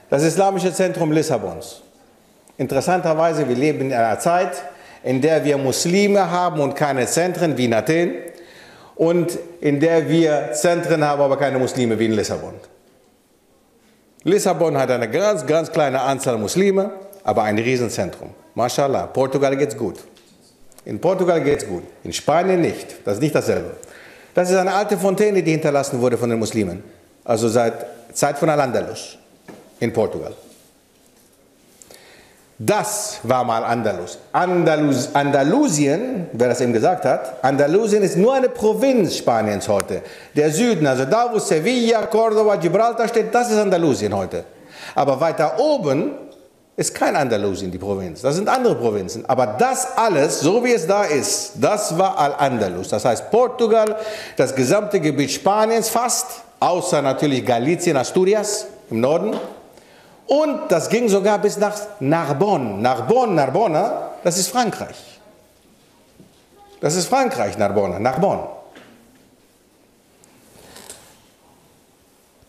Das Islamische Zentrum Lissabons. Interessanterweise, wir leben in einer Zeit, in der wir Muslime haben und keine Zentren wie in Athen und in der wir Zentren haben, aber keine Muslime wie in Lissabon. Lissabon hat eine ganz, ganz kleine Anzahl Muslime, aber ein Riesenzentrum. Mashallah, Portugal geht's gut. In Portugal geht es gut, in Spanien nicht. Das ist nicht dasselbe. Das ist eine alte Fontäne, die hinterlassen wurde von den Muslimen. Also seit Zeit von Al-Andalus in Portugal. Das war mal Andalus. Andalus. Andalusien, wer das eben gesagt hat, Andalusien ist nur eine Provinz Spaniens heute. Der Süden, also da wo Sevilla, Córdoba, Gibraltar steht, das ist Andalusien heute. Aber weiter oben ist kein Andalusien, die Provinz. Das sind andere Provinzen. Aber das alles, so wie es da ist, das war Al-Andalus. Das heißt Portugal, das gesamte Gebiet Spaniens fast, außer natürlich Galicien, Asturias im Norden. Und das ging sogar bis nach Narbonne. Narbonne, Narbona, das ist Frankreich. Das ist Frankreich, Narbonne, Narbonne.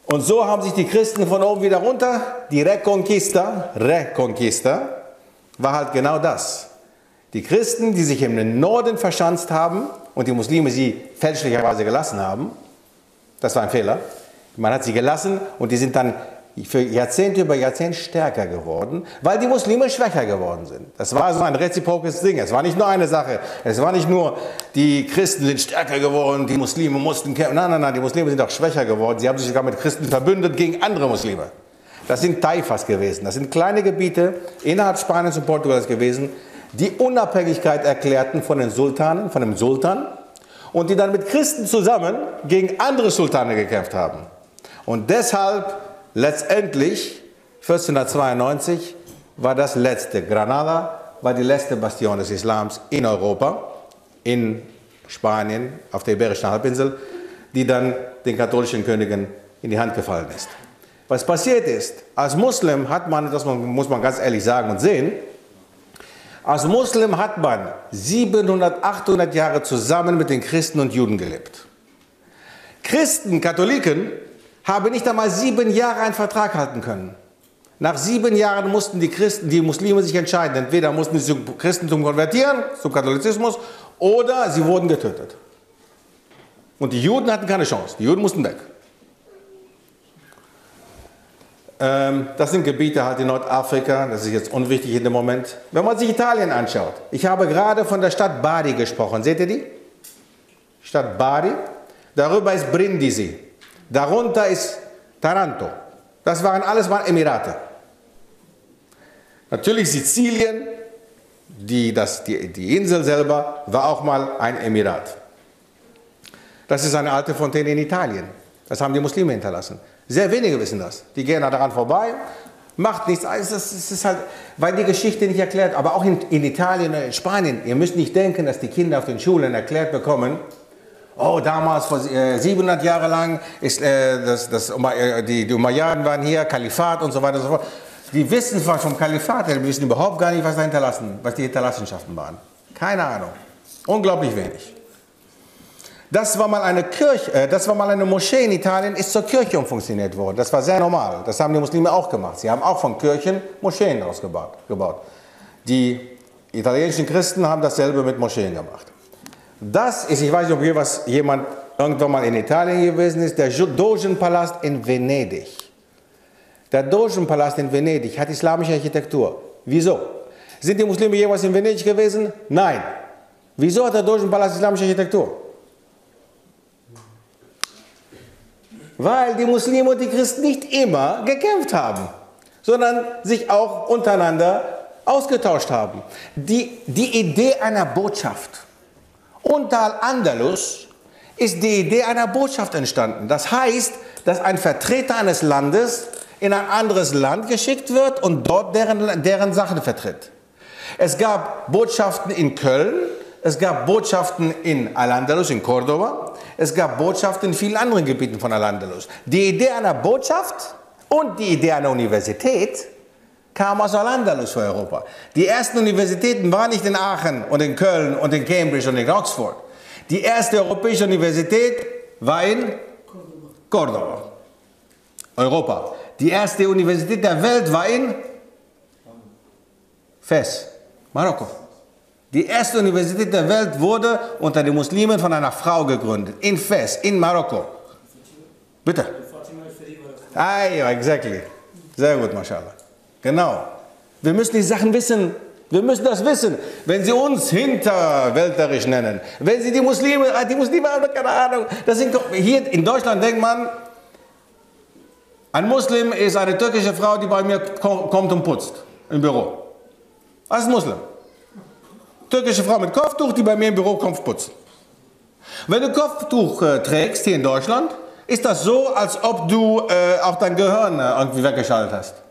Und so haben sich die Christen von oben wieder runter, die Reconquista, Reconquista, war halt genau das. Die Christen, die sich im Norden verschanzt haben und die Muslime sie fälschlicherweise gelassen haben, das war ein Fehler. Man hat sie gelassen und die sind dann für Jahrzehnte über Jahrzehnte stärker geworden, weil die Muslime schwächer geworden sind. Das war so ein reziprokes Ding. Es war nicht nur eine Sache. Es war nicht nur, die Christen sind stärker geworden, die Muslime mussten kämpfen. Nein, nein, nein, die Muslime sind auch schwächer geworden. Sie haben sich sogar mit Christen verbündet gegen andere Muslime. Das sind Taifas gewesen. Das sind kleine Gebiete innerhalb Spaniens und Portugals gewesen, die Unabhängigkeit erklärten von den Sultanen, von dem Sultan und die dann mit Christen zusammen gegen andere Sultane gekämpft haben. Und deshalb Letztendlich, 1492, war das letzte. Granada war die letzte Bastion des Islams in Europa, in Spanien, auf der Iberischen Halbinsel, die dann den katholischen Königen in die Hand gefallen ist. Was passiert ist, als Muslim hat man, das muss man ganz ehrlich sagen und sehen, als Muslim hat man 700, 800 Jahre zusammen mit den Christen und Juden gelebt. Christen, Katholiken habe nicht einmal sieben Jahre einen Vertrag halten können. Nach sieben Jahren mussten die Christen, die Muslime sich entscheiden. Entweder mussten sie zum Christentum konvertieren, zum Katholizismus, oder sie wurden getötet. Und die Juden hatten keine Chance. Die Juden mussten weg. Ähm, das sind Gebiete halt in Nordafrika, das ist jetzt unwichtig in dem Moment. Wenn man sich Italien anschaut, ich habe gerade von der Stadt Bari gesprochen, seht ihr die? Stadt Bari, darüber ist Brindisi, darunter ist Taranto. Das waren alles mal Emirate. Natürlich Sizilien, die, das, die, die Insel selber, war auch mal ein Emirat. Das ist eine alte Fontäne in Italien. Das haben die Muslime hinterlassen. Sehr wenige wissen das. Die gehen daran vorbei, macht nichts. Also es ist halt, weil die Geschichte nicht erklärt. Aber auch in, in Italien oder in Spanien, ihr müsst nicht denken, dass die Kinder auf den Schulen erklärt bekommen, Oh, damals, vor äh, 700 Jahre lang, ist, äh, das, das, äh, die, die Umayyaden waren hier, Kalifat und so weiter und so fort. Die wissen zwar vom Kalifat, die wissen überhaupt gar nicht, was da hinterlassen, was die Hinterlassenschaften waren. Keine Ahnung. Unglaublich wenig. Das war mal eine Kirche, äh, das war mal eine Moschee in Italien, ist zur Kirche umfunktioniert worden. Das war sehr normal. Das haben die Muslime auch gemacht. Sie haben auch von Kirchen Moscheen ausgebaut. Gebaut. Die italienischen Christen haben dasselbe mit Moscheen gemacht. Das ist, ich weiß nicht, ob hier was jemand irgendwann mal in Italien gewesen ist, der Dogenpalast in Venedig. Der Dogenpalast in Venedig hat islamische Architektur. Wieso? Sind die Muslime jemals in Venedig gewesen? Nein. Wieso hat der Dogenpalast islamische Architektur? Weil die Muslime und die Christen nicht immer gekämpft haben, sondern sich auch untereinander ausgetauscht haben. Die, die Idee einer Botschaft unter Al-Andalus ist die Idee einer Botschaft entstanden. Das heißt, dass ein Vertreter eines Landes in ein anderes Land geschickt wird und dort deren, deren Sachen vertritt. Es gab Botschaften in Köln, es gab Botschaften in Al-Andalus, in Cordoba, es gab Botschaften in vielen anderen Gebieten von Al-Andalus. Die Idee einer Botschaft und die Idee einer Universität kam aus Al-Andalus für Europa. Die ersten Universitäten waren nicht in Aachen und in Köln und in Cambridge und in Oxford. Die erste europäische Universität war in Cordoba, Europa. Die erste Universität der Welt war in Fes, Marokko. Die erste Universität der Welt wurde unter den Muslimen von einer Frau gegründet, in Fes, in Marokko. Bitte. Ah, ja, exactly. Sehr gut, mashallah. Genau. Wir müssen die Sachen wissen. Wir müssen das wissen. Wenn Sie uns hinterwälterisch nennen, wenn Sie die Muslime, ah, die Muslime haben keine Ahnung. Das sind, hier in Deutschland denkt man, ein Muslim ist eine türkische Frau, die bei mir kommt und putzt im Büro. Das ist Muslim. Türkische Frau mit Kopftuch, die bei mir im Büro kommt putzt. Wenn du Kopftuch äh, trägst hier in Deutschland, ist das so, als ob du äh, auch dein Gehirn äh, irgendwie weggeschaltet hast.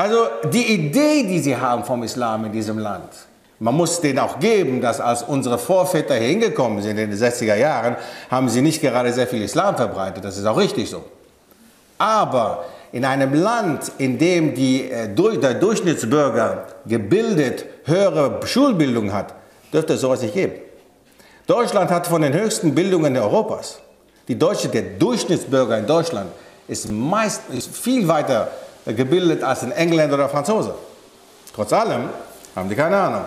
Also die Idee, die sie haben vom Islam in diesem Land, man muss denen auch geben, dass als unsere Vorväter hier hingekommen sind in den 60er Jahren, haben sie nicht gerade sehr viel Islam verbreitet. Das ist auch richtig so. Aber in einem Land, in dem die, äh, der Durchschnittsbürger gebildet höhere Schulbildung hat, dürfte es sowas nicht geben. Deutschland hat von den höchsten Bildungen Europas. Die Deutsche, der Durchschnittsbürger in Deutschland ist, meist, ist viel weiter gebildet als ein Engländer oder Franzose. Trotz allem haben die keine Ahnung.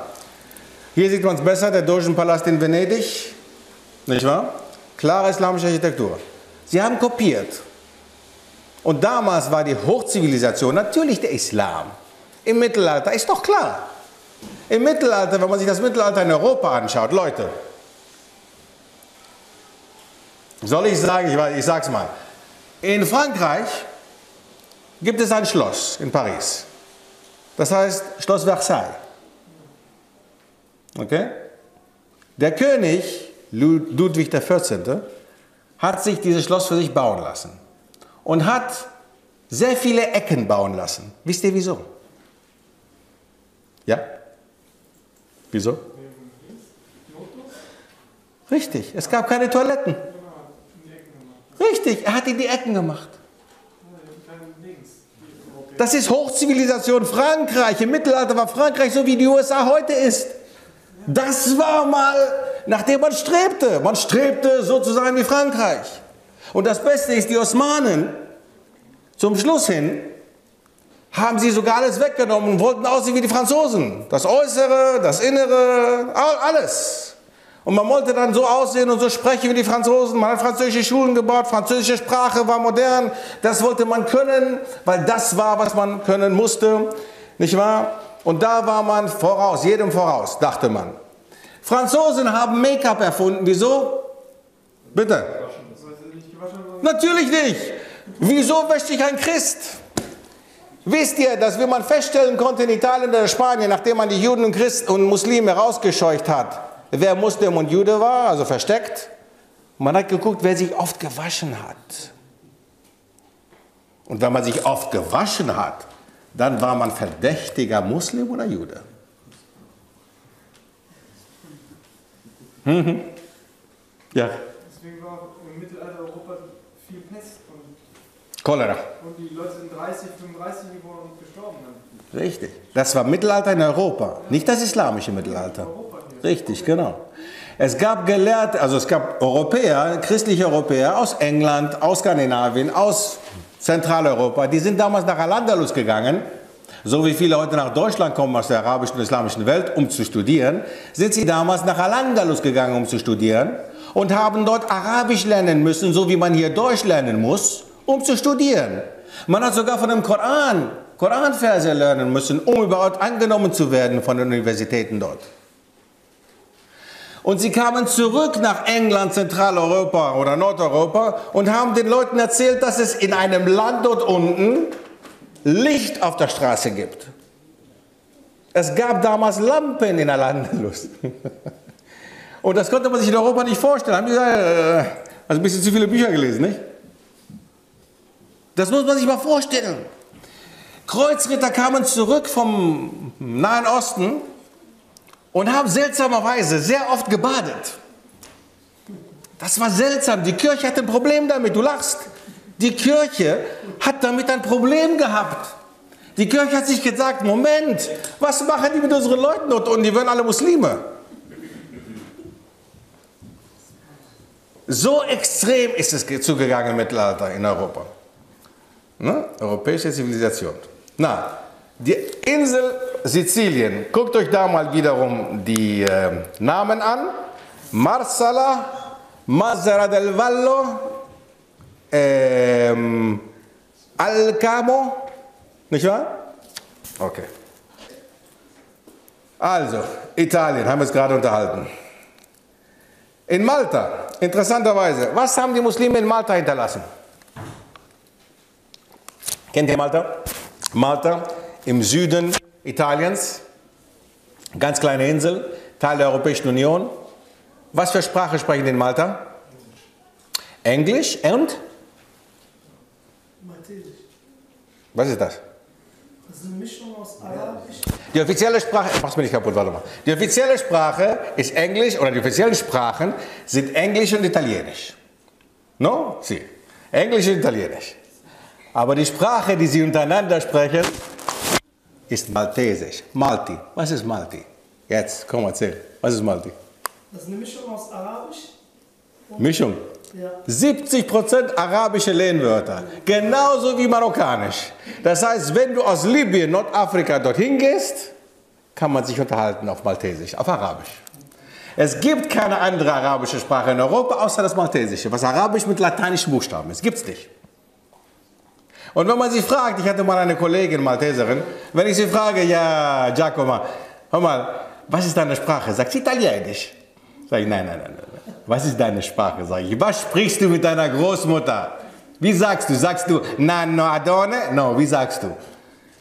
Hier sieht man es besser, der Dogenpalast in Venedig, nicht wahr? Klare islamische Architektur. Sie haben kopiert. Und damals war die Hochzivilisation natürlich der Islam. Im Mittelalter ist doch klar. Im Mittelalter, wenn man sich das Mittelalter in Europa anschaut, Leute, soll ich sagen, ich, ich sag's mal, in Frankreich gibt es ein Schloss in Paris. Das heißt Schloss Versailles. Okay? Der König Ludwig XIV. hat sich dieses Schloss für sich bauen lassen und hat sehr viele Ecken bauen lassen. Wisst ihr wieso? Ja? Wieso? Richtig, es gab keine Toiletten. Richtig, er hat in die Ecken gemacht. Das ist Hochzivilisation Frankreich. Im Mittelalter war Frankreich so wie die USA heute ist. Das war mal, nachdem man strebte. Man strebte so zu sein wie Frankreich. Und das Beste ist, die Osmanen Zum Schluss hin haben sie sogar alles weggenommen und wollten aussehen wie die Franzosen. Das Äußere, das Innere, all- alles. Und man wollte dann so aussehen und so sprechen wie die Franzosen. Man hat französische Schulen gebaut, französische Sprache war modern. Das wollte man können, weil das war, was man können musste. Nicht wahr? Und da war man voraus, jedem voraus, dachte man. Franzosen haben Make-up erfunden. Wieso? Bitte. Natürlich nicht. Wieso wäscht sich ein Christ? Wisst ihr, dass wie man feststellen konnte in Italien oder Spanien, nachdem man die Juden und Christen und Muslime rausgescheucht hat, wer Muslim und Jude war, also versteckt? Man hat geguckt, wer sich oft gewaschen hat. Und wenn man sich oft gewaschen hat, dann war man verdächtiger Muslim oder Jude. Mhm. Ja, deswegen war auch im Mittelalter Europa viel Pest und, Cholera. und die Leute sind 30, 35 geworden und gestorben dann. Richtig. Das war Mittelalter in Europa, nicht das islamische Mittelalter. Richtig, genau. Es gab Gelehrte, also es gab Europäer, christliche Europäer aus England, aus Skandinavien, aus Zentraleuropa, die sind damals nach Al-Andalus gegangen, so wie viele heute nach Deutschland kommen aus der arabischen und islamischen Welt, um zu studieren, sind sie damals nach Al-Andalus gegangen, um zu studieren und haben dort Arabisch lernen müssen, so wie man hier Deutsch lernen muss, um zu studieren. Man hat sogar von dem Koran, Koranverse lernen müssen, um überhaupt angenommen zu werden von den Universitäten dort. Und sie kamen zurück nach England, Zentraleuropa oder Nordeuropa und haben den Leuten erzählt, dass es in einem Land dort unten Licht auf der Straße gibt. Es gab damals Lampen in Al-Andalus. Und das konnte man sich in Europa nicht vorstellen. Haben die gesagt, also ein bisschen zu viele Bücher gelesen, nicht? Das muss man sich mal vorstellen. Kreuzritter kamen zurück vom Nahen Osten und haben seltsamerweise sehr oft gebadet. Das war seltsam. Die Kirche hat ein Problem damit. Du lachst. Die Kirche hat damit ein Problem gehabt. Die Kirche hat sich gesagt, Moment, was machen die mit unseren Leuten dort unten? Die werden alle Muslime. So extrem ist es zugegangen im Mittelalter in Europa. Ne? Europäische Zivilisation. Na, die Insel Sizilien, guckt euch da mal wiederum die äh, Namen an. Marsala, Mazzara del Vallo, ähm, Alcamo, nicht wahr? Okay. Also, Italien, haben wir es gerade unterhalten. In Malta, interessanterweise, was haben die Muslime in Malta hinterlassen? Kennt ihr Malta? Malta im Süden Italiens, ganz kleine Insel, Teil der Europäischen Union. Was für Sprache sprechen die in Malta? Englisch und? Maltesisch. Was ist das? Das ist eine Mischung aus Arabisch. Die offizielle Sprache, mach's mir nicht kaputt, warte mal. Die offizielle Sprache ist Englisch oder die offiziellen Sprachen sind Englisch und Italienisch. No? Sie. Englisch und Italienisch. Aber die Sprache, die sie untereinander sprechen, ist Maltesisch. Malti. Was ist Malti? Jetzt, komm, erzähl. Was ist Malti? Das ist eine Mischung aus Arabisch. Mischung. Ja. 70% arabische Lehnwörter, genauso wie marokkanisch. Das heißt, wenn du aus Libyen, Nordafrika dorthin gehst, kann man sich unterhalten auf Maltesisch, auf Arabisch. Es gibt keine andere arabische Sprache in Europa außer das Maltesische, was Arabisch mit lateinischen Buchstaben ist. Gibt's nicht. Und wenn man sie fragt, ich hatte mal eine Kollegin, Malteserin, wenn ich sie frage, ja, Giacomo, hör mal, was ist deine Sprache? Sagt sie Italienisch. Sag ich, nein, nein, nein, nein. Was ist deine Sprache? Sag ich, was sprichst du mit deiner Großmutter? Wie sagst du? Sagst du Nano Adone? No, wie sagst du?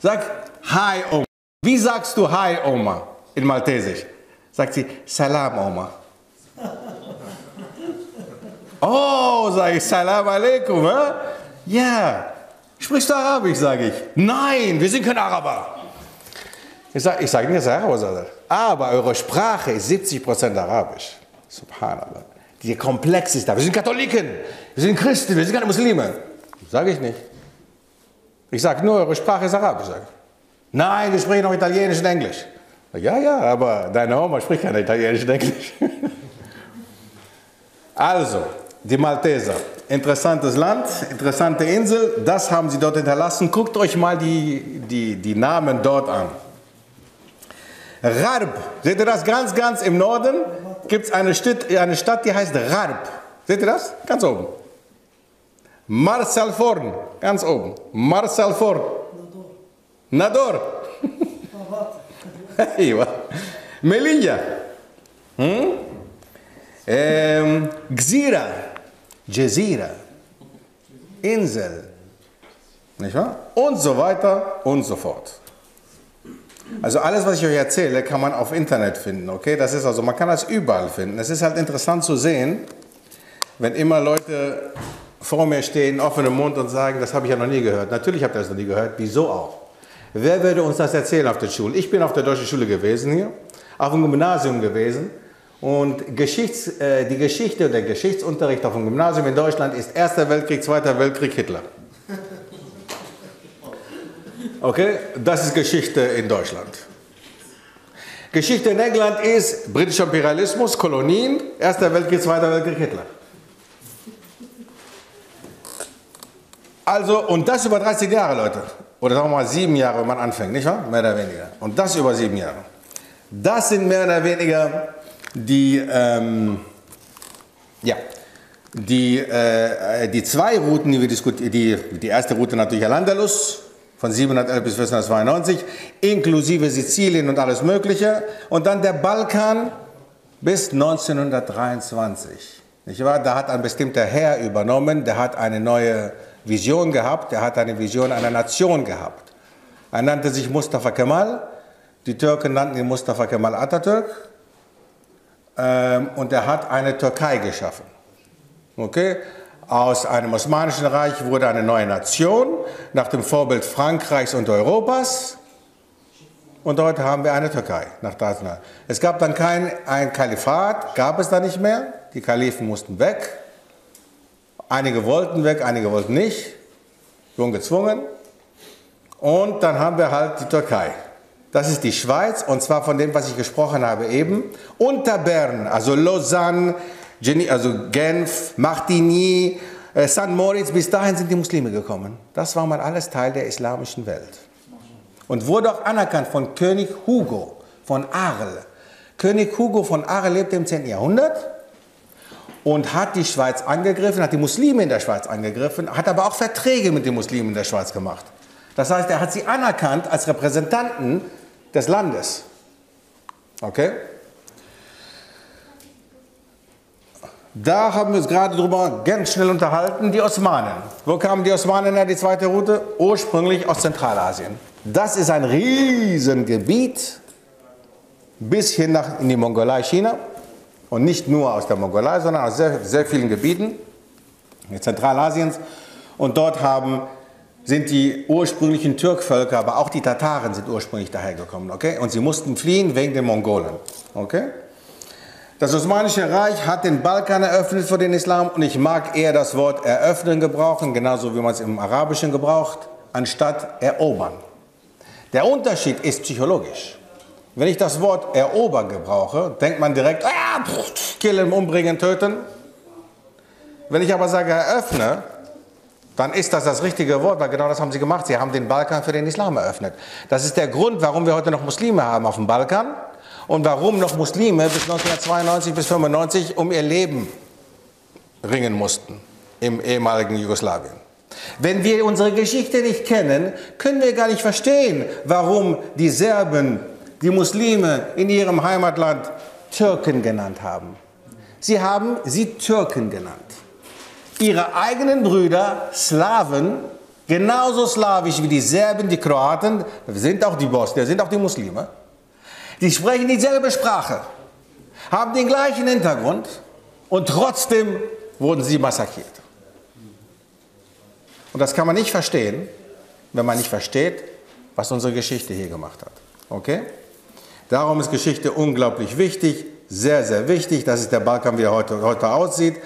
Sag Hi Oma. Wie sagst du Hi Oma in Maltesisch? Sagt sie Salam Oma. Oh, sag ich, Salam Aleikum, hä? Ja. Sprichst du Arabisch, sage ich. Nein, wir sind kein Araber. Ich sage ich sag nicht, dass ihr Araber seid. Aber eure Sprache ist 70% Arabisch. Subhanallah. Die komplex ist da. Wir sind Katholiken, wir sind Christen, wir sind keine Muslime. Sage ich nicht. Ich sage nur, eure Sprache ist Arabisch. Sag ich. Nein, wir sprechen auch Italienisch und Englisch. Ja, ja, aber deine Oma spricht kein Italienisch und Englisch. Also, die Malteser. Interessantes Land, interessante Insel, das haben sie dort hinterlassen. Guckt euch mal die, die, die Namen dort an. Rarb, seht ihr das? Ganz, ganz im Norden gibt es eine, Stadt, eine Stadt, die heißt Rarb. Seht ihr das? Ganz oben. Marcel Forn, ganz oben. Marsalforn. Nador. Nador. Melilla. Hm? Ähm, Gzira. Jezira. Insel. Nicht wahr? Und so weiter und so fort. Also alles, was ich euch erzähle, kann man auf Internet finden, okay? Das ist also, man kann das überall finden. Es ist halt interessant zu sehen, wenn immer Leute vor mir stehen, offenem Mund und sagen, das habe ich ja noch nie gehört. Natürlich habt ihr das noch nie gehört. Wieso auch? Wer würde uns das erzählen auf der Schule? Ich bin auf der deutschen Schule gewesen hier, auf dem Gymnasium gewesen. Und Geschichts, äh, die Geschichte und der Geschichtsunterricht auf dem Gymnasium in Deutschland ist Erster Weltkrieg, Zweiter Weltkrieg, Hitler. Okay, das ist Geschichte in Deutschland. Geschichte in England ist britischer Imperialismus, Kolonien, Erster Weltkrieg, Zweiter Weltkrieg, Hitler. Also, und das über 30 Jahre, Leute. Oder sagen wir mal sieben Jahre, wenn man anfängt, nicht wahr? Mehr oder weniger. Und das über sieben Jahre. Das sind mehr oder weniger die, ähm, ja, die, äh, die zwei Routen, die wir diskutieren. Die, die erste Route natürlich Al-Andalus, von 711 bis 1492, inklusive Sizilien und alles Mögliche. Und dann der Balkan bis 1923. Nicht wahr? Da hat ein bestimmter Herr übernommen, der hat eine neue Vision gehabt, der hat eine Vision einer Nation gehabt. Er nannte sich Mustafa Kemal, die Türken nannten ihn Mustafa Kemal Atatürk ähm, und er hat eine Türkei geschaffen. Okay? Aus einem Osmanischen Reich wurde eine neue Nation nach dem Vorbild Frankreichs und Europas. Und heute haben wir eine Türkei nach Deutschland. Es gab dann kein ein Kalifat, gab es da nicht mehr. Die Kalifen mussten weg. Einige wollten weg, einige wollten nicht. Wurden gezwungen. Und dann haben wir halt die Türkei. Das ist die Schweiz und zwar von dem, was ich gesprochen habe eben. Unter Bern, also Lausanne, also Genf, Martigny, äh, St. Moritz, bis dahin sind die Muslime gekommen. Das war mal alles Teil der islamischen Welt. Und wurde auch anerkannt von König Hugo von Arles. König Hugo von Arles lebte im 10. Jahrhundert und hat die Schweiz angegriffen, hat die Muslime in der Schweiz angegriffen, hat aber auch Verträge mit den Muslimen in der Schweiz gemacht. Das heißt, er hat sie anerkannt als Repräsentanten des Landes. Okay? Da haben wir uns gerade drüber ganz schnell unterhalten, die Osmanen. Wo kamen die Osmanen her, die zweite Route? Ursprünglich aus Zentralasien. Das ist ein Riesengebiet bis hin nach in die Mongolei, China. Und nicht nur aus der Mongolei, sondern aus sehr, sehr vielen Gebieten Zentralasiens. Und dort haben, sind die ursprünglichen Türkvölker, aber auch die Tataren sind ursprünglich dahergekommen. Okay? Und sie mussten fliehen wegen den Mongolen. Okay? Das Osmanische Reich hat den Balkan eröffnet für den Islam und ich mag eher das Wort eröffnen gebrauchen, genauso wie man es im Arabischen gebraucht, anstatt erobern. Der Unterschied ist psychologisch. Wenn ich das Wort erobern gebrauche, denkt man direkt, ah, killen, umbringen, töten. Wenn ich aber sage eröffne, dann ist das das richtige Wort, weil genau das haben sie gemacht. Sie haben den Balkan für den Islam eröffnet. Das ist der Grund, warum wir heute noch Muslime haben auf dem Balkan und warum noch Muslime bis 1992 bis 1995 um ihr Leben ringen mussten im ehemaligen Jugoslawien. Wenn wir unsere Geschichte nicht kennen, können wir gar nicht verstehen, warum die Serben die Muslime in ihrem Heimatland Türken genannt haben. Sie haben sie Türken genannt. Ihre eigenen Brüder, Slawen, genauso slawisch wie die Serben, die Kroaten, sind auch die Bosnier, sind auch die Muslime, die sprechen dieselbe Sprache, haben den gleichen Hintergrund und trotzdem wurden sie massakriert. Und das kann man nicht verstehen, wenn man nicht versteht, was unsere Geschichte hier gemacht hat. Okay? Darum ist Geschichte unglaublich wichtig, sehr, sehr wichtig. Das ist der Balkan, wie er heute, heute aussieht.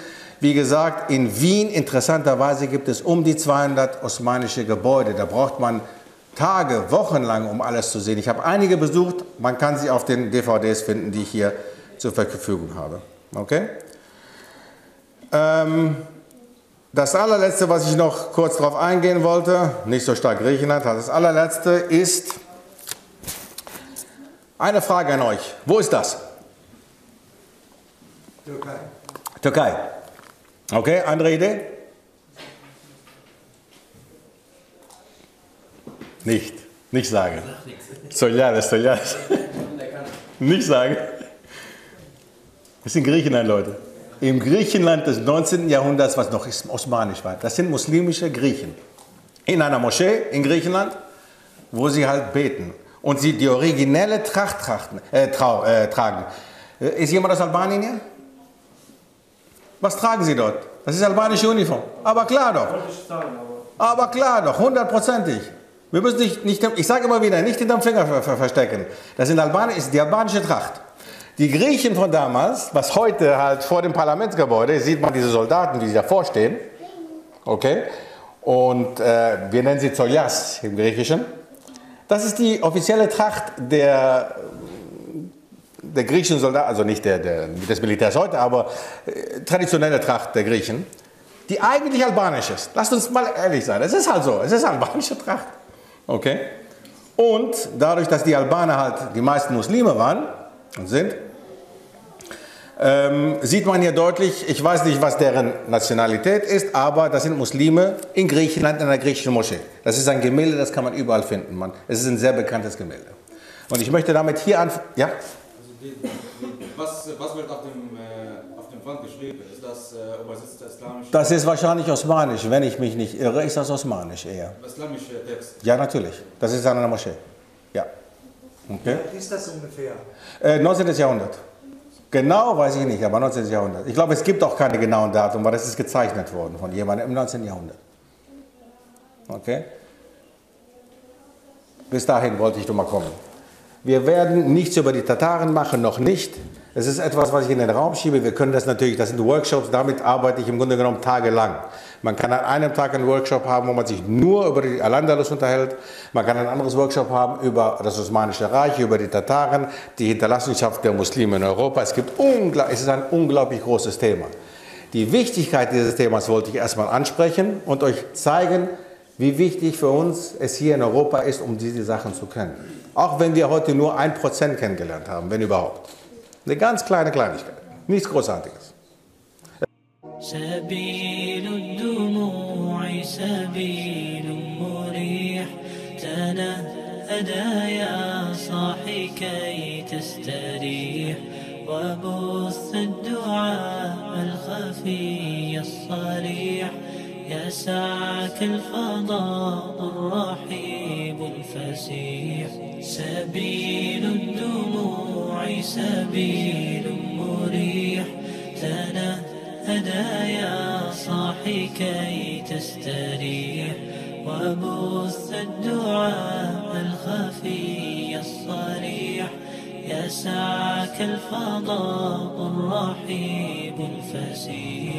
Wie gesagt, in Wien interessanterweise gibt es um die 200 osmanische Gebäude. Da braucht man Tage, Wochen lang, um alles zu sehen. Ich habe einige besucht, man kann sie auf den DVDs finden, die ich hier zur Verfügung habe. Okay? Ähm, das allerletzte, was ich noch kurz darauf eingehen wollte, nicht so stark Griechenland, das allerletzte ist eine Frage an euch. Wo ist das? Türkei. Türkei. Okay, andere Idee? Nicht. Nicht sagen. Solidaris, Solidaris. Nicht sagen. Das in Griechenland, Leute. Im Griechenland des 19. Jahrhunderts, was noch osmanisch war. Das sind muslimische Griechen. In einer Moschee in Griechenland, wo sie halt beten. Und sie die originelle Tracht trachten, äh, trau, äh, tragen. Äh, Ist jemand aus Albanien hier? Was tragen sie dort? Das ist albanische Uniform. Aber klar doch. Aber klar doch, hundertprozentig. Wir müssen nicht, nicht ich sage immer wieder, nicht hinterm Finger ver ver verstecken. Das in Albanien ist die albanische Tracht. Die Griechen von damals, was heute halt vor dem Parlamentsgebäude, sieht man diese Soldaten, sie davor stehen. Okay? Und äh, wir nennen sie Zolias im Griechischen. Das ist die offizielle Tracht der, der griechischen Soldaten, also nicht der, der, des Militärs heute, aber äh, traditionelle Tracht der Griechen, die eigentlich albanisch ist. Lasst uns mal ehrlich sein, es ist halt so, es ist albanische Tracht. Okay? Und dadurch, dass die Albaner halt die meisten Muslime waren und sind, ähm, sieht man hier deutlich, ich weiß nicht, was deren Nationalität ist, aber das sind Muslime in Griechenland in einer griechischen Moschee. Das ist ein Gemälde, das kann man überall finden. Man. Es ist ein sehr bekanntes Gemälde. Und ich möchte damit hier an. Ja? Was, was wird auf dem, äh, auf dem Wand geschrieben? Ist das äh, übersetzt der islamische, Das ist wahrscheinlich osmanisch, wenn ich mich nicht irre, ist das osmanisch eher. islamische Text? Ja, natürlich. Das ist an einer Moschee. Ja. Okay. Wie ist das ungefähr? Äh, 19. Jahrhundert. Genau weiß ich nicht, aber 19. Jahrhundert. Ich glaube, es gibt auch keine genauen Daten, weil das ist gezeichnet worden von jemandem im 19. Jahrhundert. Okay? Bis dahin wollte ich doch mal kommen. Wir werden nichts über die Tataren machen, noch nicht. Es ist etwas, was ich in den Raum schiebe. Wir können das natürlich, das sind Workshops, damit arbeite ich im Grunde genommen tagelang. Man kann an einem Tag einen Workshop haben, wo man sich nur über die Al-Andalus unterhält. Man kann ein anderes Workshop haben über das Osmanische Reich, über die Tataren, die Hinterlassenschaft der Muslime in Europa. Es, gibt es ist ein unglaublich großes Thema. Die Wichtigkeit dieses Themas wollte ich erstmal ansprechen und euch zeigen, wie wichtig für uns es hier in Europa ist, um diese Sachen zu können. Auch wenn wir heute nur ein Prozent kennengelernt haben, wenn überhaupt. Eine ganz kleine Kleinigkeit, nichts Großartiges. سبيل الدموع سبيل مريح تنهدى يا صاحي كي تستريح وبث الدعاء الخفي الصريح يسعك الفضاء الرحيب الفسيح سبيل الدموع سبيل مريح. تنهدى يا صاحي كي تستريح. وبث الدعاء الخفي الصريح. يسعك الفضاء الرحيب الفسيح.